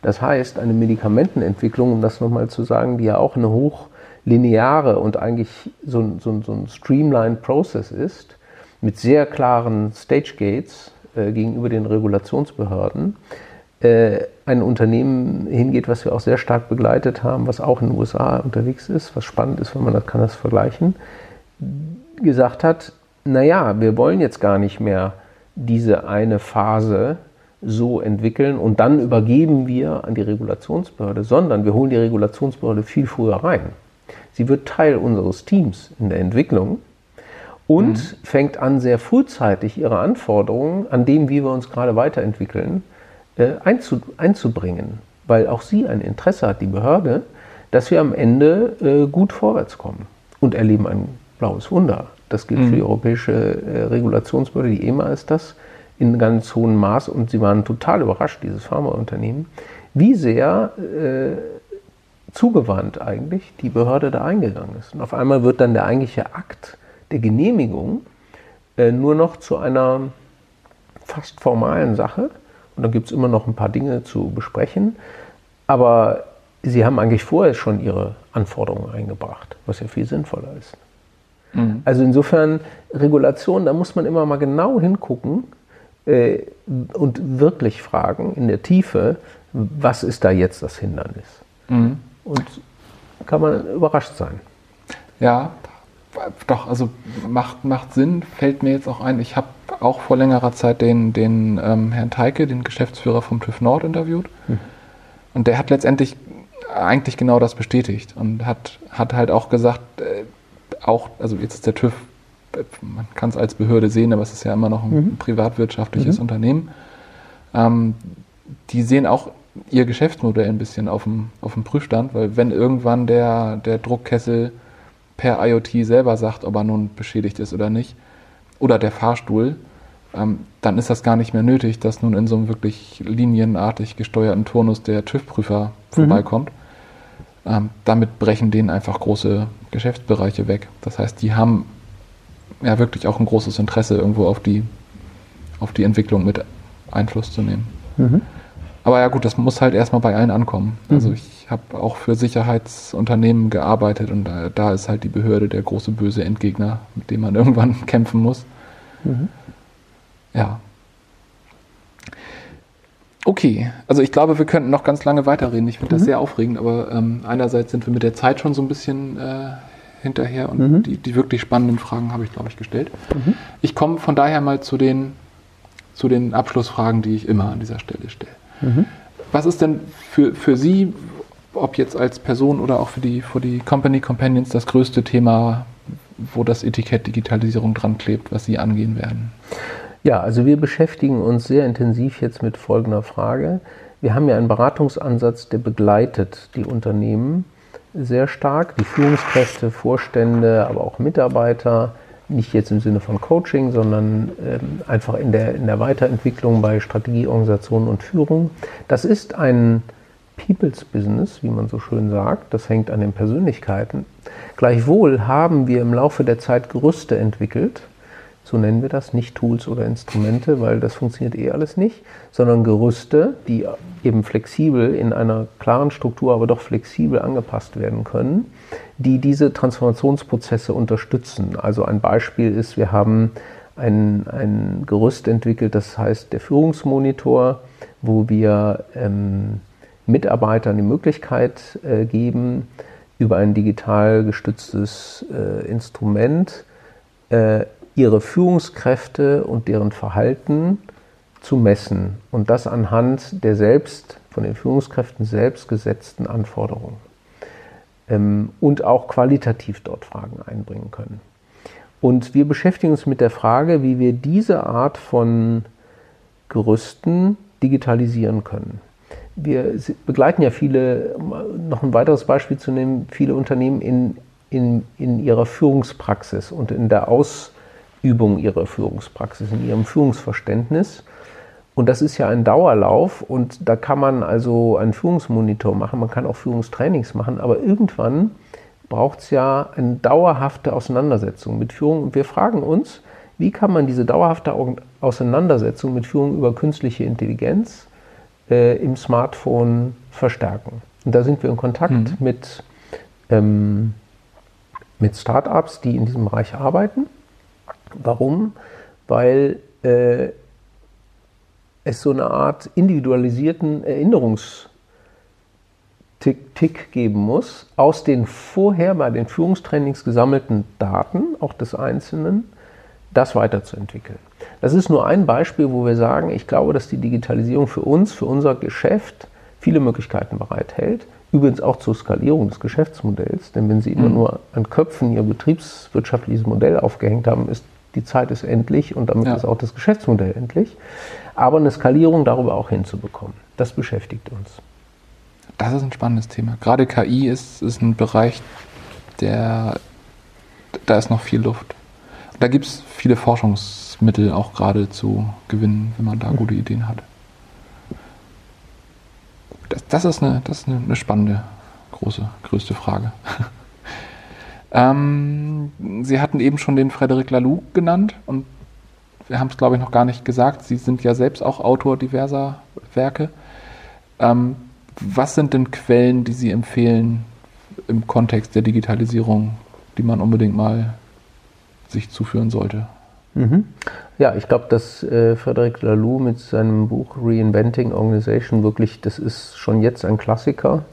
Das heißt, eine Medikamentenentwicklung, um das nochmal zu sagen, die ja auch eine hochlineare und eigentlich so, so, so ein streamlined Process ist, mit sehr klaren Stage Gates äh, gegenüber den Regulationsbehörden, äh, ein Unternehmen hingeht, was wir auch sehr stark begleitet haben, was auch in den USA unterwegs ist, was spannend ist, wenn man das kann das vergleichen, gesagt hat, naja, wir wollen jetzt gar nicht mehr diese eine Phase so entwickeln und dann übergeben wir an die Regulationsbehörde, sondern wir holen die Regulationsbehörde viel früher rein. Sie wird Teil unseres Teams in der Entwicklung und mhm. fängt an, sehr frühzeitig ihre Anforderungen an dem, wie wir uns gerade weiterentwickeln, äh, einzu, einzubringen, weil auch sie ein Interesse hat, die Behörde, dass wir am Ende äh, gut vorwärts kommen und erleben ein blaues Wunder. Das gilt mhm. für die Europäische äh, Regulationsbehörde, die EMA ist das, in ganz hohem Maß und sie waren total überrascht, dieses Pharmaunternehmen, wie sehr äh, zugewandt eigentlich die Behörde da eingegangen ist. Und auf einmal wird dann der eigentliche Akt der Genehmigung äh, nur noch zu einer fast formalen Sache und dann gibt es immer noch ein paar Dinge zu besprechen. Aber sie haben eigentlich vorher schon ihre Anforderungen eingebracht, was ja viel sinnvoller ist. Mhm. Also insofern Regulation, da muss man immer mal genau hingucken äh, und wirklich fragen in der Tiefe, was ist da jetzt das Hindernis? Mhm. Und kann man überrascht sein. Ja, doch, also macht, macht Sinn, fällt mir jetzt auch ein. Ich habe auch vor längerer Zeit den, den ähm, Herrn Teike, den Geschäftsführer vom TÜV Nord, interviewt. Hm. Und der hat letztendlich eigentlich genau das bestätigt und hat, hat halt auch gesagt, auch, also jetzt ist der TÜV, man kann es als Behörde sehen, aber es ist ja immer noch ein mhm. privatwirtschaftliches mhm. Unternehmen. Ähm, die sehen auch ihr Geschäftsmodell ein bisschen auf dem, auf dem Prüfstand, weil wenn irgendwann der, der Druckkessel per IoT selber sagt, ob er nun beschädigt ist oder nicht, oder der Fahrstuhl, ähm, dann ist das gar nicht mehr nötig, dass nun in so einem wirklich linienartig gesteuerten Turnus der TÜV-Prüfer mhm. vorbeikommt. Ähm, damit brechen denen einfach große Geschäftsbereiche weg. Das heißt, die haben ja wirklich auch ein großes Interesse, irgendwo auf die, auf die Entwicklung mit Einfluss zu nehmen. Mhm. Aber ja gut, das muss halt erstmal bei allen ankommen. Also mhm. ich habe auch für Sicherheitsunternehmen gearbeitet und da, da, ist halt die Behörde der große böse Endgegner, mit dem man irgendwann kämpfen muss. Mhm. Ja. Okay, also ich glaube, wir könnten noch ganz lange weiterreden. Ich finde mhm. das sehr aufregend, aber ähm, einerseits sind wir mit der Zeit schon so ein bisschen äh, hinterher und mhm. die, die, wirklich spannenden Fragen habe ich, glaube ich, gestellt. Mhm. Ich komme von daher mal zu den, zu den Abschlussfragen, die ich immer an dieser Stelle stelle. Mhm. Was ist denn für, für Sie, ob jetzt als Person oder auch für die, für die Company Companions das größte Thema, wo das Etikett Digitalisierung dran klebt, was Sie angehen werden? Ja, also wir beschäftigen uns sehr intensiv jetzt mit folgender Frage. Wir haben ja einen Beratungsansatz, der begleitet die Unternehmen sehr stark, die Führungskräfte, Vorstände, aber auch Mitarbeiter, nicht jetzt im Sinne von Coaching, sondern ähm, einfach in der, in der Weiterentwicklung bei Strategie, Organisation und Führung. Das ist ein People's Business, wie man so schön sagt. Das hängt an den Persönlichkeiten. Gleichwohl haben wir im Laufe der Zeit Gerüste entwickelt, so nennen wir das, nicht Tools oder Instrumente, weil das funktioniert eh alles nicht, sondern Gerüste, die eben flexibel in einer klaren Struktur, aber doch flexibel angepasst werden können, die diese Transformationsprozesse unterstützen. Also ein Beispiel ist, wir haben ein, ein Gerüst entwickelt, das heißt der Führungsmonitor, wo wir ähm, Mitarbeitern die Möglichkeit äh, geben, über ein digital gestütztes äh, Instrument äh, ihre Führungskräfte und deren Verhalten zu messen und das anhand der selbst von den Führungskräften selbst gesetzten Anforderungen ähm, und auch qualitativ dort Fragen einbringen können. Und wir beschäftigen uns mit der Frage, wie wir diese Art von Gerüsten digitalisieren können. Wir begleiten ja viele, noch ein weiteres Beispiel zu nehmen, viele Unternehmen in, in, in ihrer Führungspraxis und in der Aus, Übung ihrer Führungspraxis, in ihrem Führungsverständnis. Und das ist ja ein Dauerlauf und da kann man also einen Führungsmonitor machen, man kann auch Führungstrainings machen, aber irgendwann braucht es ja eine dauerhafte Auseinandersetzung mit Führung und wir fragen uns, wie kann man diese dauerhafte Auseinandersetzung mit Führung über künstliche Intelligenz äh, im Smartphone verstärken? Und da sind wir in Kontakt mhm. mit, ähm, mit Startups, die in diesem Bereich arbeiten Warum? Weil äh, es so eine Art individualisierten Erinnerungstick geben muss, aus den vorher bei den Führungstrainings gesammelten Daten, auch des Einzelnen, das weiterzuentwickeln. Das ist nur ein Beispiel, wo wir sagen, ich glaube, dass die Digitalisierung für uns, für unser Geschäft viele Möglichkeiten bereithält. Übrigens auch zur Skalierung des Geschäftsmodells, denn wenn Sie immer mhm. nur an Köpfen Ihr betriebswirtschaftliches Modell aufgehängt haben, ist die Zeit ist endlich und damit ja. ist auch das Geschäftsmodell endlich. Aber eine Skalierung darüber auch hinzubekommen, das beschäftigt uns. Das ist ein spannendes Thema. Gerade KI ist, ist ein Bereich, der, da ist noch viel Luft. da gibt es viele Forschungsmittel auch gerade zu gewinnen, wenn man da gute Ideen hat. Das, das ist, eine, das ist eine, eine spannende, große, größte Frage. Ähm, Sie hatten eben schon den Frederic Laloux genannt und wir haben es, glaube ich, noch gar nicht gesagt. Sie sind ja selbst auch Autor diverser Werke. Ähm, was sind denn Quellen, die Sie empfehlen im Kontext der Digitalisierung, die man unbedingt mal sich zuführen sollte? Mhm. Ja, ich glaube, dass äh, Frederic Laloux mit seinem Buch Reinventing Organization wirklich, das ist schon jetzt ein Klassiker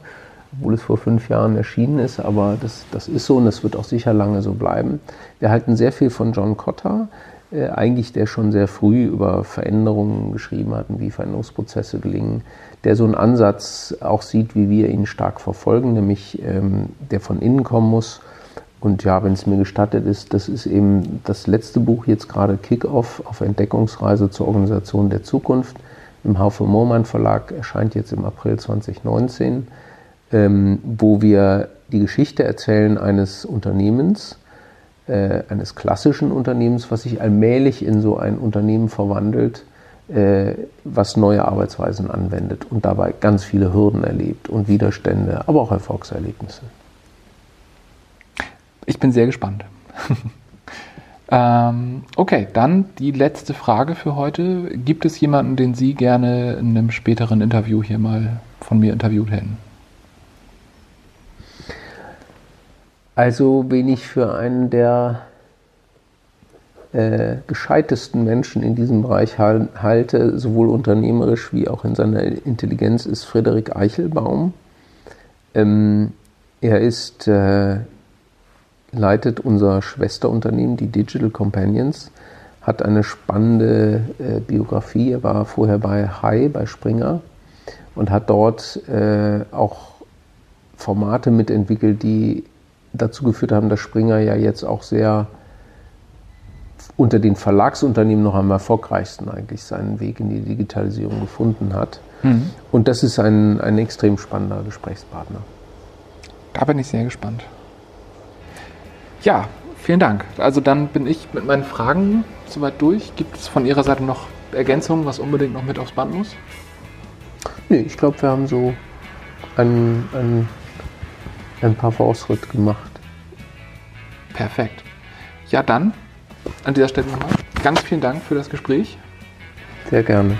obwohl es vor fünf Jahren erschienen ist, aber das, das ist so und das wird auch sicher lange so bleiben. Wir halten sehr viel von John Cotter, äh, eigentlich der schon sehr früh über Veränderungen geschrieben hat und wie Veränderungsprozesse gelingen, der so einen Ansatz auch sieht, wie wir ihn stark verfolgen, nämlich ähm, der von innen kommen muss. Und ja, wenn es mir gestattet ist, das ist eben das letzte Buch jetzt gerade Kick-Off auf Entdeckungsreise zur Organisation der Zukunft im Haufe Moormann Verlag, erscheint jetzt im April 2019 ähm, wo wir die Geschichte erzählen eines Unternehmens, äh, eines klassischen Unternehmens, was sich allmählich in so ein Unternehmen verwandelt, äh, was neue Arbeitsweisen anwendet und dabei ganz viele Hürden erlebt und Widerstände, aber auch Erfolgserlebnisse. Ich bin sehr gespannt. ähm, okay, dann die letzte Frage für heute. Gibt es jemanden, den Sie gerne in einem späteren Interview hier mal von mir interviewt hätten? Also wen ich für einen der äh, gescheitesten Menschen in diesem Bereich halte, sowohl unternehmerisch wie auch in seiner Intelligenz, ist Frederik Eichelbaum. Ähm, er ist, äh, leitet unser Schwesterunternehmen, die Digital Companions, hat eine spannende äh, Biografie. Er war vorher bei Hai, bei Springer und hat dort äh, auch Formate mitentwickelt, die dazu geführt haben, dass Springer ja jetzt auch sehr unter den Verlagsunternehmen noch am erfolgreichsten eigentlich seinen Weg in die Digitalisierung gefunden hat. Mhm. Und das ist ein, ein extrem spannender Gesprächspartner. Da bin ich sehr gespannt. Ja, vielen Dank. Also dann bin ich mit meinen Fragen soweit durch. Gibt es von Ihrer Seite noch Ergänzungen, was unbedingt noch mit aufs Band muss? Nee, ich glaube, wir haben so ein, ein, ein paar Fortschritt gemacht. Perfekt. Ja, dann an dieser Stelle nochmal ganz vielen Dank für das Gespräch. Sehr gerne.